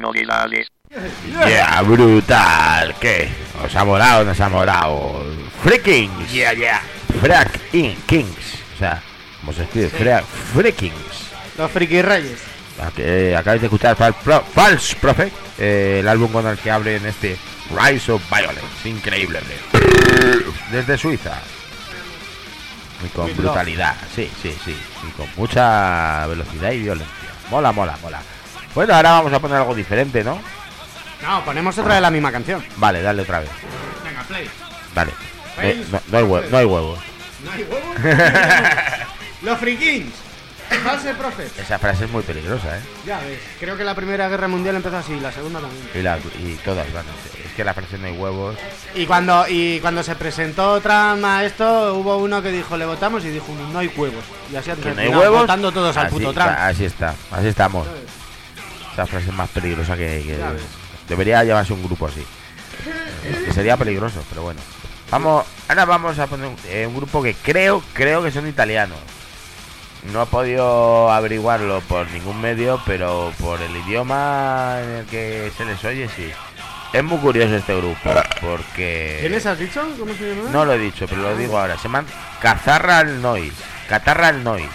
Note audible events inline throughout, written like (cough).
Novedades. Yeah, brutal. ¿Qué? ¿Os ha molado nos ha molado? Freakings. Yeah, yeah. Frack in Kings. O sea, ¿cómo se escribe? Fra- Freakings. Los friki reyes. Que acabáis de escuchar Fal- Pro- False Prophet, eh, el álbum con el que abre en este Rise of Violence. Increíble. Desde Suiza. Y con brutalidad. Sí, sí, sí. Y con mucha velocidad y violencia. Mola, mola, mola. Bueno, ahora vamos a poner algo diferente, ¿no? No, ponemos otra de la misma canción. Vale, dale otra vez. Venga, play. Dale. Eh, no, no hay hue- no hay huevos. ¿No hay huevos? (laughs) Los frikings. False Prophet. Esa frase es muy peligrosa, ¿eh? Ya ves. Creo que la primera guerra mundial empezó así, la segunda también. Y, la- y todas van. Que la no hay huevos. Y cuando, y cuando se presentó Trump a esto, hubo uno que dijo, le votamos y dijo, no hay huevos. Y así han Que no hay terminado huevos. votando todos al puto Trump. Así está, así estamos. Esa frase más peligrosa que, debería llevarse un grupo así. Que sería peligroso, pero bueno. Vamos, ahora vamos a poner un, eh, un grupo que creo, creo que son italianos. No he podido averiguarlo por ningún medio, pero por el idioma en el que se les oye, sí. Es muy curioso este grupo, porque... ¿Quiénes has dicho? ¿Cómo se llama? No lo he dicho, pero lo digo ahora. Se llaman Cazarral Noise. Catarral Noise.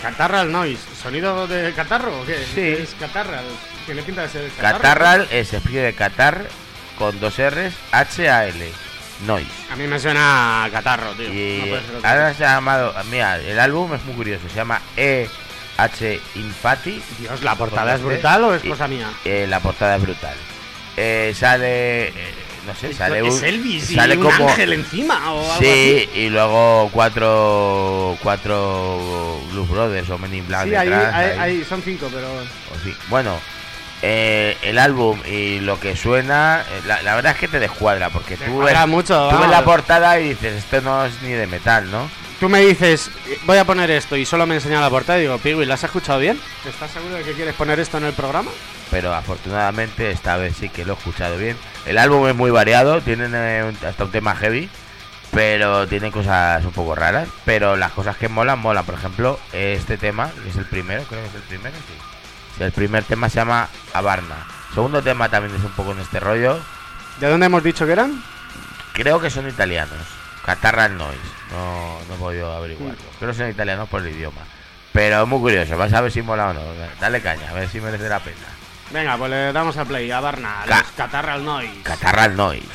Catarral Noise. ¿Sonido de catarro o qué? Sí. ¿Qué Es catarral. Tiene pinta de ser catarro. Catarral se escribe Catar con dos R's, H-A-L. Noise. A mí me suena a catarro, tío. Y No puede ser otra ahora se ha llamado. Mira, el álbum es muy curioso. Se llama E-H Infati. Dios, ¿la portada es brutal o es cosa mía? eh, la portada es brutal. Eh, sale. eh, no sé, sale un. Elvis y un como. ángel encima o algo Sí, y luego cuatro. Cuatro Blues Brothers o Men in Black. Sí, detrás, ahí- ahí. ahí son cinco, pero... Bueno, eh, el álbum y lo que suena, eh, la, la verdad es que te descuadra, porque tú ves, mucho, tú ves la portada y dices, esto no es ni de metal, ¿no? Tú me dices, voy a poner esto y solo me enseña la portada y digo, Pigui, ¿la has escuchado bien? ¿Estás seguro de que quieres poner esto en el programa? Pero afortunadamente esta vez sí que lo he escuchado bien. El álbum es muy variado, tienen eh, un- hasta un tema heavy, pero tiene cosas un poco raras. Pero las cosas que molan, molan. Por ejemplo, este tema, que es el primero, creo que es el primero, sí. El primer tema se llama Avarna. Segundo tema también es un poco en este rollo. ¿De dónde hemos dicho que eran? Creo que son italianos. Catarral Noise. No, no he podido averiguarlo. Creo que son italianos por el idioma. Pero es muy curioso. Vas a ver si mola o no. Dale caña, a ver si merece la pena. Venga, pues le damos a play, a Barna, Ca- los Catarral Noise. Catarral Noise.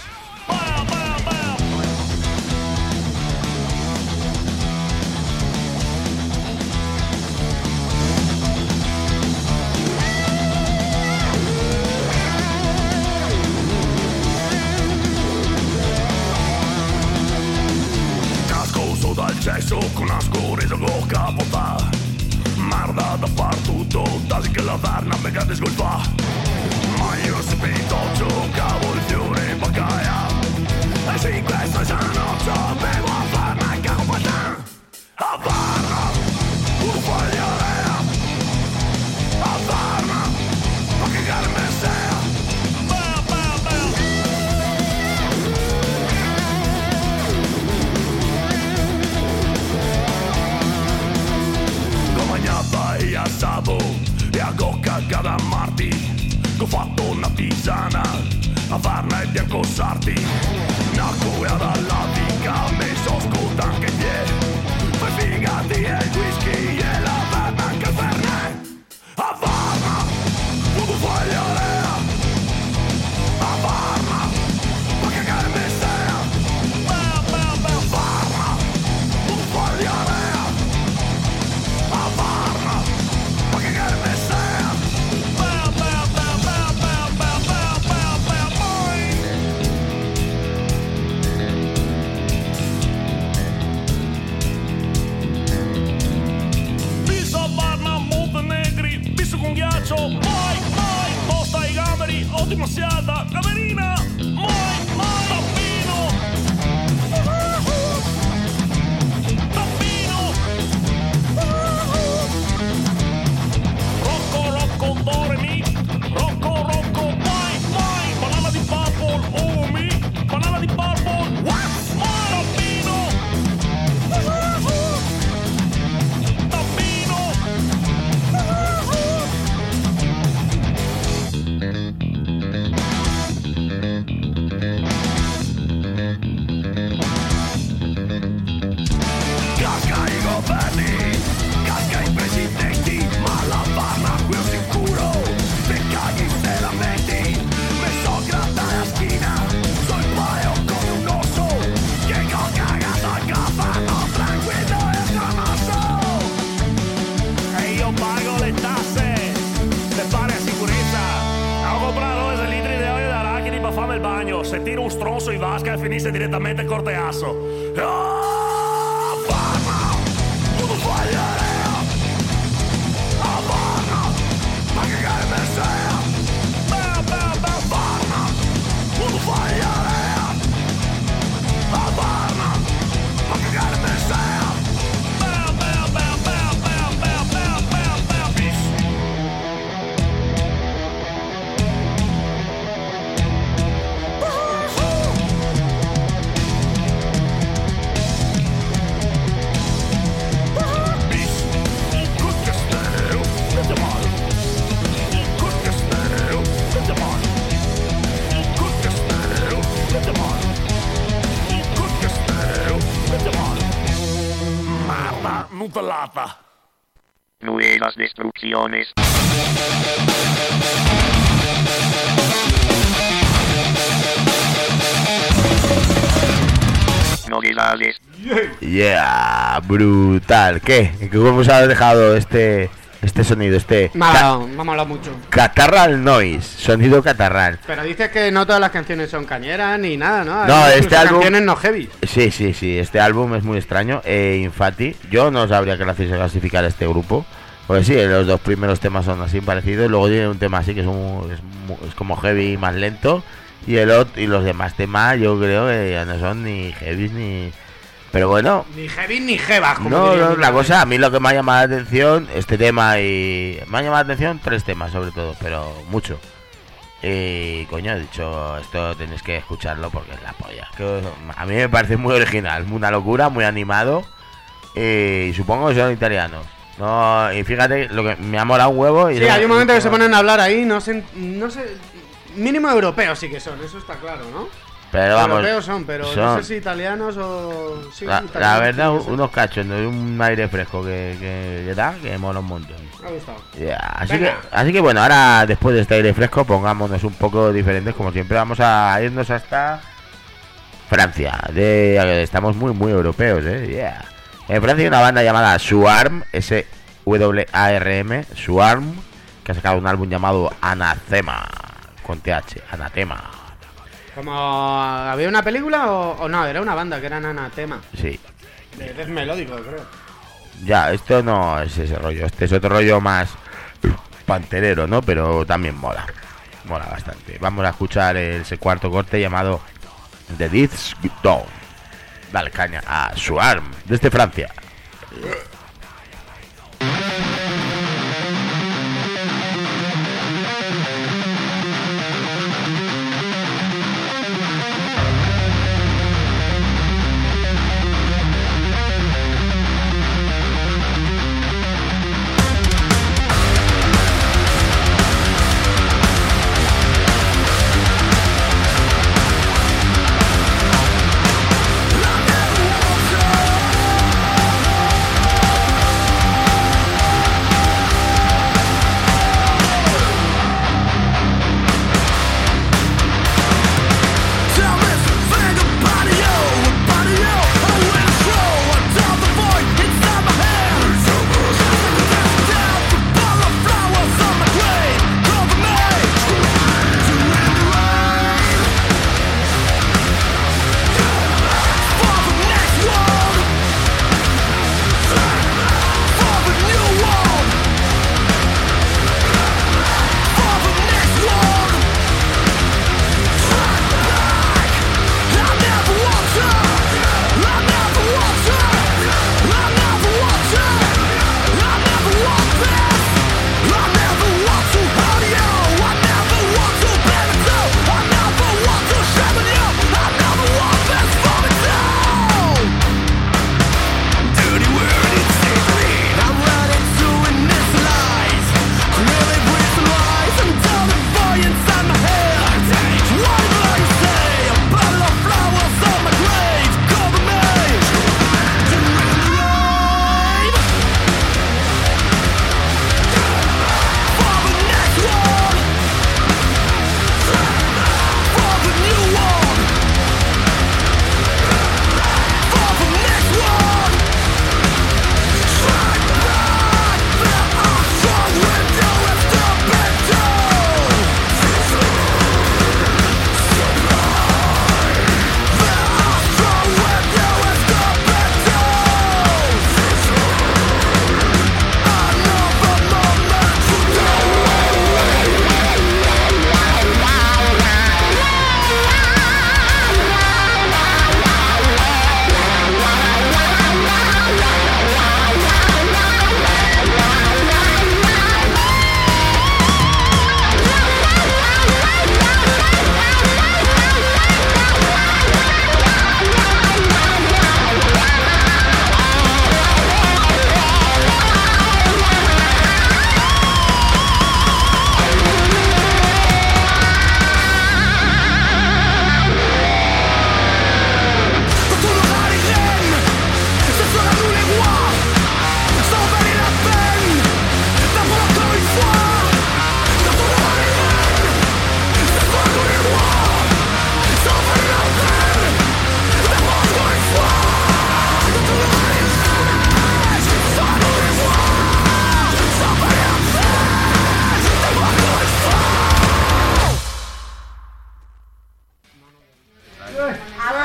Niisugune skuuris on kohkapota Märda ta partutuu Tasi kyllä väärnä mikä diskulpa Ma just pitotsu Kauul juuri pakaja Siin kuessa sanottu Meua väärnä kaupata barca da Che ho fatto una tisana A farne e Biancosarti Nacco e ad Allatica Mi so scuta anche te. Fai figati e il whisky finisce direttamente corteasso. Ah, Merda, Nutellata. Nuevas destrucciones. Novedades. Yeah, brutal. ¿Qué? ¿Cómo os ha dejado este este sonido? Este Me ha molado, me ha molado mucho. catarral noise, sonido catarral. Pero dices que no todas las canciones son cañeras ni nada, ¿no? Hay No, este álbum- canciones no heavy. Sí, sí, sí, este álbum es muy extraño. Eh, Infati, yo no sabría qué clasificar a este grupo. Pues sí, los dos primeros temas son así parecidos. Luego tiene un tema así que es, un- es, es como heavy más lento. Y el otro, y los demás temas yo creo que ya no son ni heavy ni. Pero bueno, Ni heavy ni jebas, como no, no, la cosa, a mí lo que me ha llamado la atención, este tema y... Me ha llamado la atención tres temas sobre todo, pero mucho. Y coño, he dicho, esto tenéis que escucharlo porque es la polla. Que a mí me parece muy original, una locura, muy animado. Y supongo que son italianos. No, y fíjate, lo que me ha molado un huevo. Y Sí, hay un momento que se ponen a hablar ahí, no sé, no sé, mínimo europeos sí que son, eso está claro, ¿no? Pero vamos, europeos son, pero no sé si italianos o... sí, la, italianos, la verdad, que ser. unos cachos, ¿no? un aire fresco que, que, que da, que mola un montón. Me ha gustado. Así, que, así que bueno, ahora después de este aire fresco, pongámonos un poco diferentes, como siempre, vamos a irnos hasta Francia. De, estamos muy, muy europeos, ¿eh? Yeah. En Francia hay una banda llamada Swarm, S-W-A-R-M, Swarm, que ha sacado un álbum llamado Anacema, con TH, Anatema. Como había una película o, o no, era una banda que era Anatema. Sí, De death melódico, creo. ya, esto no es ese rollo, este es otro rollo más panterero, ¿no? Pero también mola, mola bastante. Vamos a escuchar ese cuarto corte llamado The Death's Dawn. Dale caña a Swarm, desde Francia.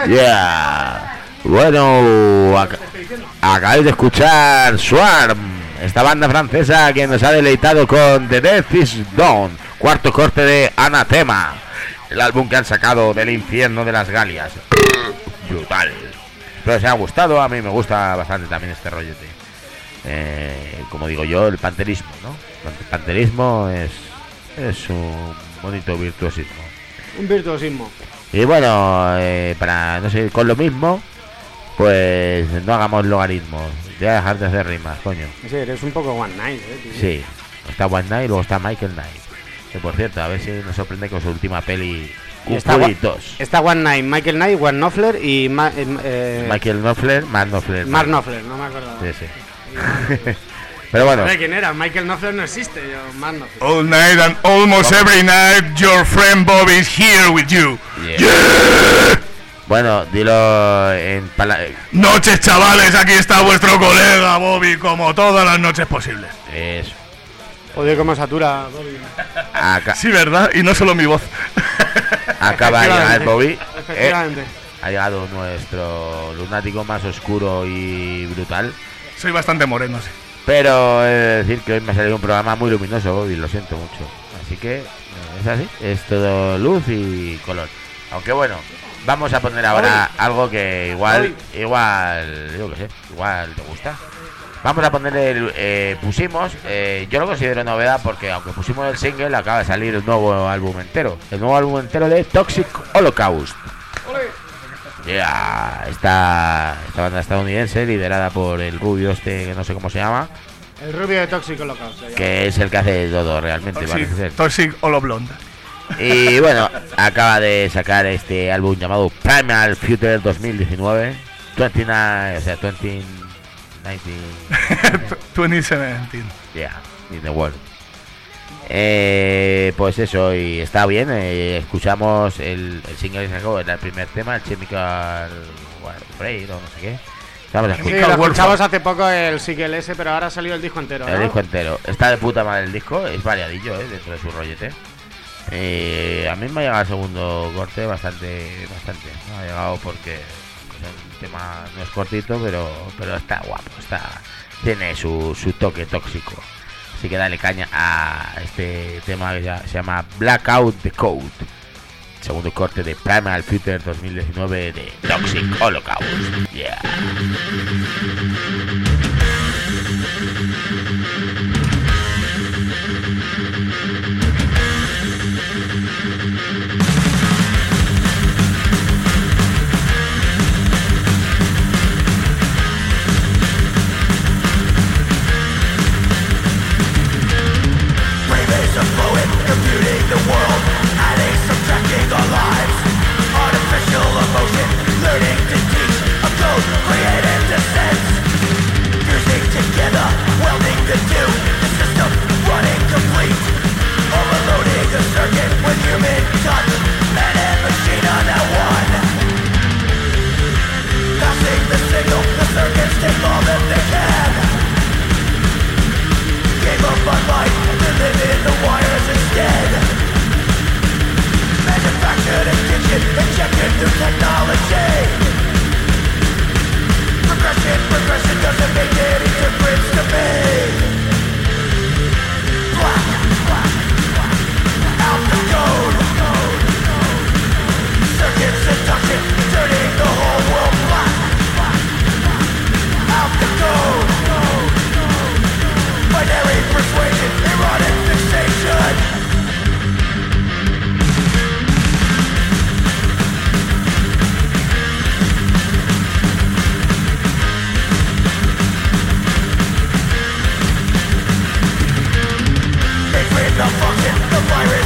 Yeah. Bueno, ac- acabáis de escuchar Swarm, esta banda francesa que nos ha deleitado con The Death is Dawn, cuarto corte de Anathema, el álbum que han sacado del infierno de las Galias. Brutal. Que os haya gustado, a mí me gusta bastante también este rollete. Eh, como digo yo, el panterismo, ¿no? El panterismo es, es un bonito virtuosismo. Un virtuosismo. Y bueno, eh, para no seguir con lo mismo, pues no hagamos logaritmos. Ya dejar de hacer rimas, coño. Sí, eres un poco one night, eh, tío. Sí, está One Night, luego está Michael Knight. Que por cierto, a ver si nos sorprende con su última peli. Y está, 2. está One Night, Michael Knight, One Knopfler y Ma- eh, eh, Michael Knopfler, Mark Knopfler. Mark Knopfler, no me acuerdo. Sí, sí. (laughs) Pero bueno, ¿De quién era? Michael Knopfler no existe, yo, Knopfler. All night and almost every night, your friend Bob is here with you. yeah. bueno, dilo en pala- Noches, chavales, aquí está vuestro colega Bobby, como todas las noches posibles. Eso. Odio cómo satura. Bobby. Sí, ¿verdad? Y no solo mi voz. (laughs) acaba de llegar Efectivamente. Bobby. Eh, Efectivamente. ha llegado nuestro lunático más oscuro y brutal. Soy bastante moreno, sí. Pero he de decir que hoy me ha salido un programa muy luminoso, Bobby, lo siento mucho. Así que eh, es así, es todo luz y color. Aunque bueno, vamos a poner ahora algo que igual, igual, yo qué sé, igual te gusta. Vamos a poner el, eh, pusimos, eh, yo lo considero novedad porque aunque pusimos el single, acaba de salir el nuevo álbum entero. El nuevo álbum entero de Toxic Holocaust. Ya, esta, esta banda estadounidense liderada por el rubio este que no sé cómo se llama, El rubio de se llama. que es el que hace todo realmente, parece ser. Toxic, Toxic Holo Blonde. Y bueno, acaba de sacar este álbum llamado Primal Future 2019. 29, o sea, 20, 19, 2017. yeah, in the world. Eh, pues eso, y está bien. eh, escuchamos el, el single que sacó, era el primer tema, el Chemical Warfare o no sé qué. Sí, lo escuchamos hace poco el Siquel ese, pero ahora ha salido el disco entero. el disco entero. Está de puta madre el disco, es variadillo, eh, dentro de su rollete. Eh, a mí me ha llegado el segundo corte bastante, bastante. Me ha llegado porque el tema no es cortito, pero, pero está guapo, está, tiene su, su toque tóxico. Así que dale caña a este tema que ya se llama Blackout the Code. Segundo corte de Primal Future 2019 de Toxic Holocaust. Yeah.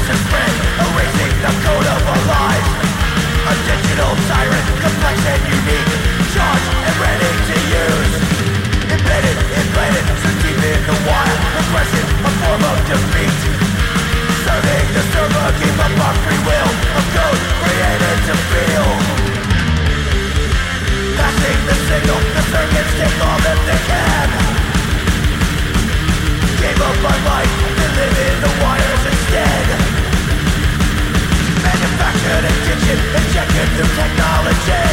Gave up on life to feel. Masking the signal, the circuits take all that they can. Gave up our lives to live in the wires injected through technology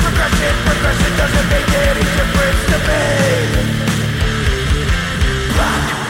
Progression, progression doesn't make any difference to me Black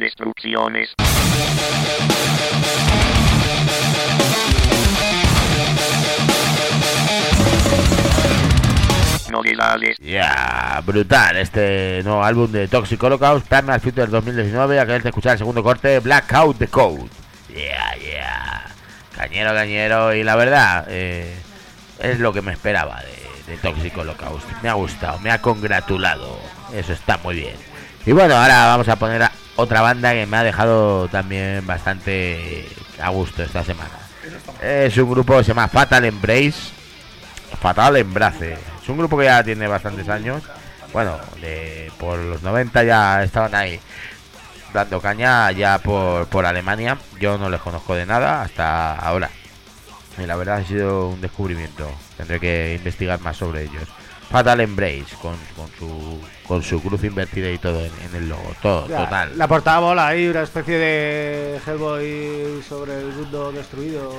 destrucciones. Ya, brutal este nuevo álbum de Toxic Holocaust, Primal Future 2019. Acabáis de escuchar el segundo corte, Blackout the Code. Yeah, yeah. Cañero, cañero. Y la verdad, eh, es lo que me esperaba de, de Toxic Holocaust. Me ha gustado, me ha congratulado. Eso está muy bien. Y bueno, ahora vamos a poner a otra banda que me ha dejado también bastante a gusto esta semana. Es un grupo que se llama Fatal Embrace. Fatal Embrace. Es un grupo que ya tiene bastantes años. Bueno, de, por los 90 ya estaban ahí dando caña ya por, por Alemania. Yo no les conozco de nada hasta ahora. Y la verdad ha sido un descubrimiento. Tendré que investigar más sobre ellos. Fatal Embrace con, con su con su cruz invertida y todo en, en el logo. Todo, Ya, total. La portada bola ahí, una especie de Hellboy sobre el mundo destruido.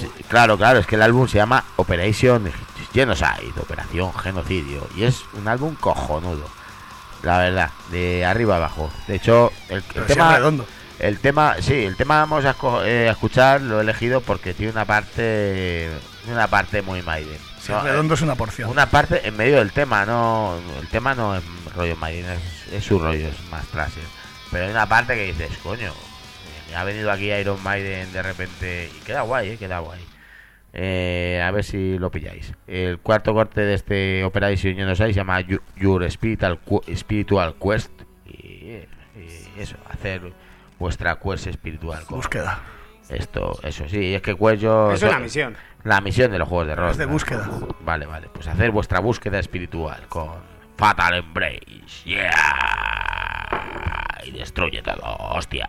Sí, claro, claro, es que el álbum se llama Operation Genocide, Operación Genocidio, y es un álbum cojonudo, la verdad, de arriba abajo. De hecho, el, el tema, redondo. el tema, sí, el tema vamos a, eh, a escuchar, lo he elegido porque tiene una parte, una parte muy Maiden. Si No, es redondo es una porción. una parte en medio del tema, no, el tema no es rollo Maiden, es, su rollo, es más thrasher. Pero hay una parte que dices, coño, ha venido aquí Iron Maiden de repente y queda guay, eh, queda guay. Eh, a ver si lo pilláis. El cuarto corte de este Operation Genocide se llama Your Spiritual, Spiritual Quest. Y, y eso, hacer vuestra quest espiritual. con Búsqueda. Esto, eso sí, es que yo... Es una misión. La misión de los juegos de rol. Es de búsqueda. Vale, vale. Pues hacer vuestra búsqueda espiritual con Fatal Embrace. Yeah. Y destruye todo, hostia.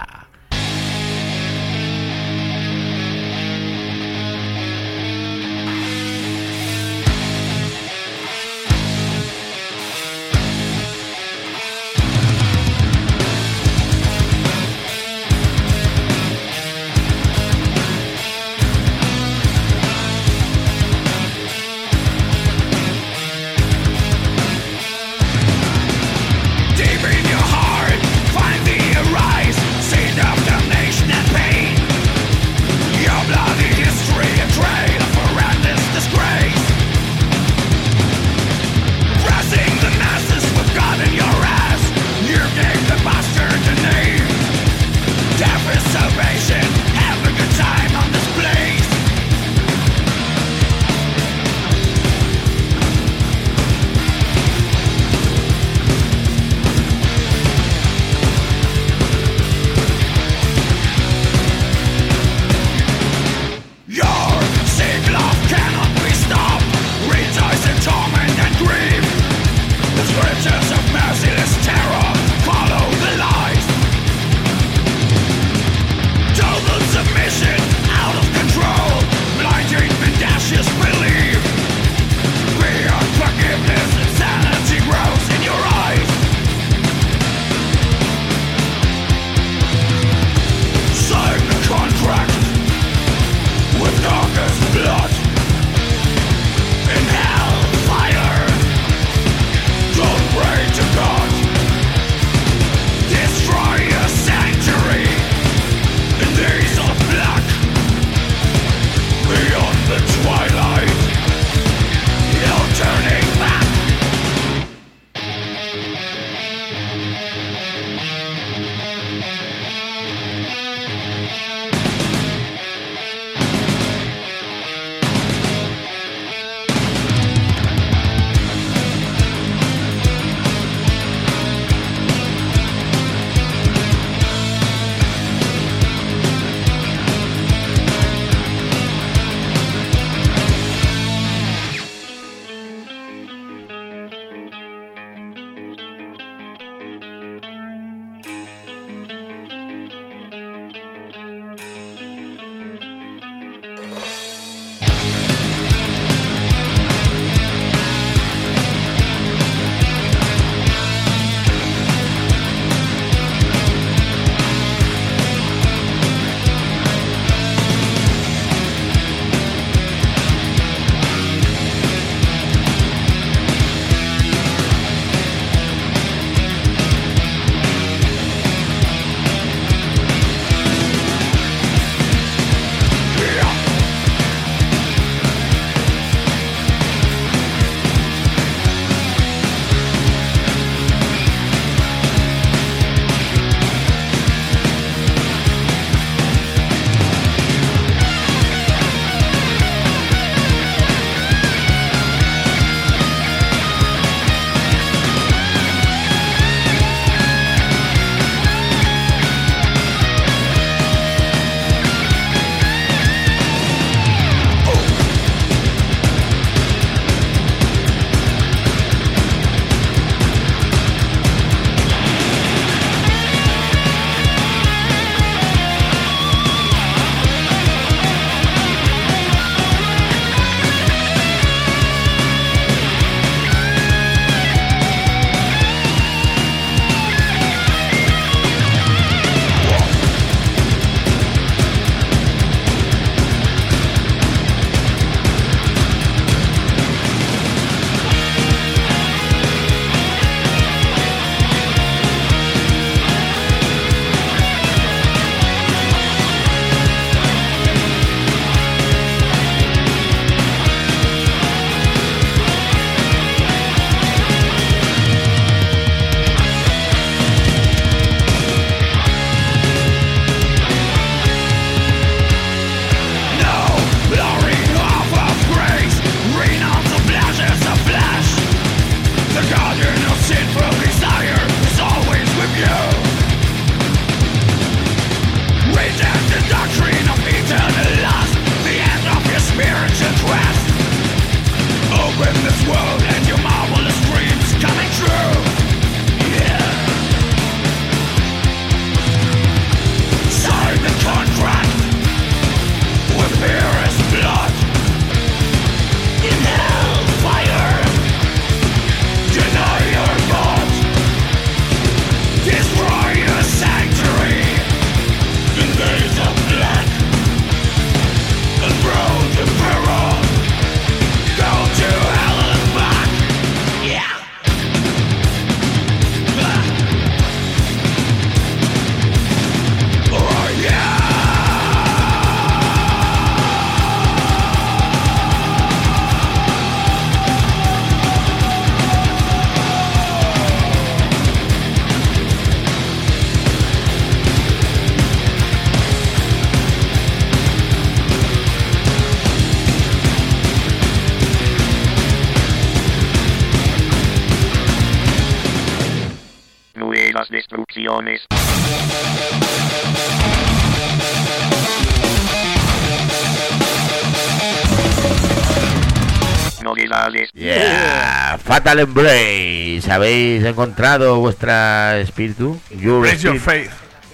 Novedades. Yeah, Fatal Embrace. ¿Habéis encontrado vuestra espíritu? Your, Raise your faith.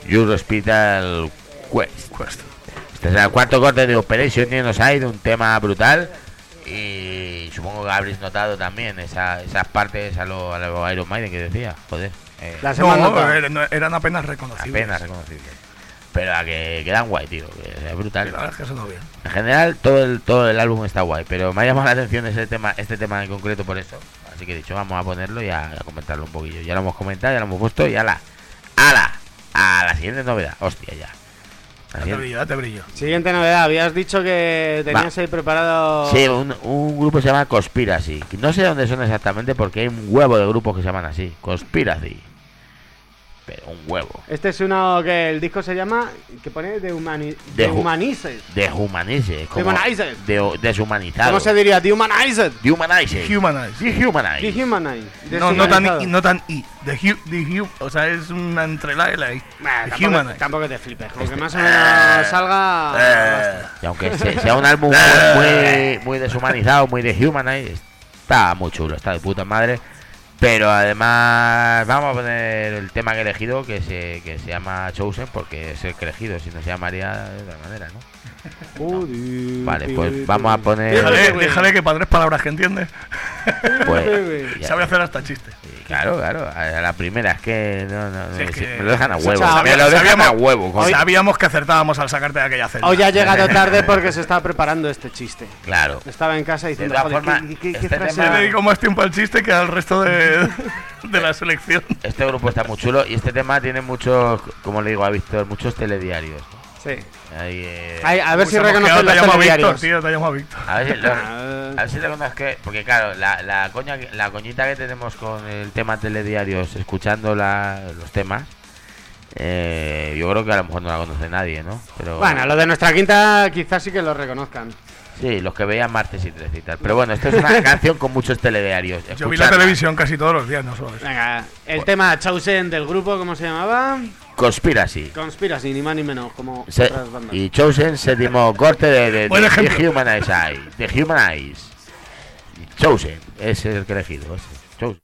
Your Hospital Quest. Cuesta. Este es el cuarto corte de Operation Genocide, un tema brutal. Y supongo que habréis notado también esa- esas partes a lo, a lo Iron Maiden que decía. Joder, eh, Las hemos No, eran, eran apenas reconocibles. apenas reconocibles. Pero a que quedan guay, tío. que es Sí, brutal. la verdad es que sonó bien. En general, todo el, todo el álbum está guay, pero me ha llamado la atención ese tema, este tema en concreto por eso. Así que he dicho, vamos a ponerlo y a, a comentarlo un poquillo. Ya lo hemos comentado, ya lo hemos puesto y ala, ala, a la siguiente novedad. Hostia, ya. La Ya te siguiente- brillo, ya te brillo. Siguiente novedad, habías dicho que tenías ahí preparado. Sí, un, un grupo se llama Conspiracy. No sé dónde son exactamente porque hay un huevo de grupos que se llaman así. Conspiracy. Pero un huevo. Este es uno que el disco se llama. que pone de, humani De de hu- Humanize. Dehumanize. como Dehumanize. De, deshumanizado. ¿Cómo se diría? Dehumanized. Dehumanize. Humanize. Dehumanize. Dehumanize. No, no tan, i, no tan I. The, hu, the hu, o sea, es una entre la y la I. Tampoco, te flipes. Este- que más o menos salga. Eh, Y aunque se- sea un álbum (laughs) muy, muy, muy deshumanizado, muy dehumanize, está muy chulo, está de puta madre. Pero además, vamos a poner el tema que he elegido, que se, que se llama Chosen, porque es el que he elegido, si no se llamaría de otra manera, ¿no? (laughs) Joder, Vale, pues vamos a poner- déjale, déjale que para tres palabras que entiende. Pues, Sabe hacer hasta chistes. Claro, claro, a la primera, es que no, no, Sí, es sí, que- me lo dejan a huevo, me lo dejan sabíamos- a huevo, con- Sabíamos que acertábamos al sacarte de aquella celda. Hoy ha llegado (laughs) tarde porque se estaba preparando este chiste. claro. Estaba en casa diciendo, todas joder, formas, ¿qué, qué- qué este frase tema- Le dedico más tiempo al chiste que al resto de, de la selección. Este grupo está muy chulo y este tema tiene muchos, como le digo a Víctor, muchos telediarios. Sí. Ahí, eh, Ay, a ver si quedado, los Te llamo Víctor, tío, te llamo Víctor. A ver si, lo- (laughs) a ver si reconozco, porque claro, la, la, coña, que- la coñita que tenemos con el tema telediarios, escuchando la, los temas, eh, yo creo que a lo mejor no la conoce nadie, ¿no? Pero Bueno, lo de nuestra quinta quizás sí que lo reconozcan. Sí, los que veían martes y 13 y tal. Pero bueno, esto es una (laughs) canción con muchos telediarios. Yo vi la Escuchadla. televisión casi todos los días, no solo eso. Venga, el tema Chosen del grupo, ¿cómo se llamaba? Conspiracy. Conspiracy, ni más ni menos, como Se- otras bandas. y Chosen, séptimo corte de, de, Buen de, ejemplo. de Human Eyes. Eye, de Human Eyes. Chosen, ese es el que he elegido. Ese. Chosen.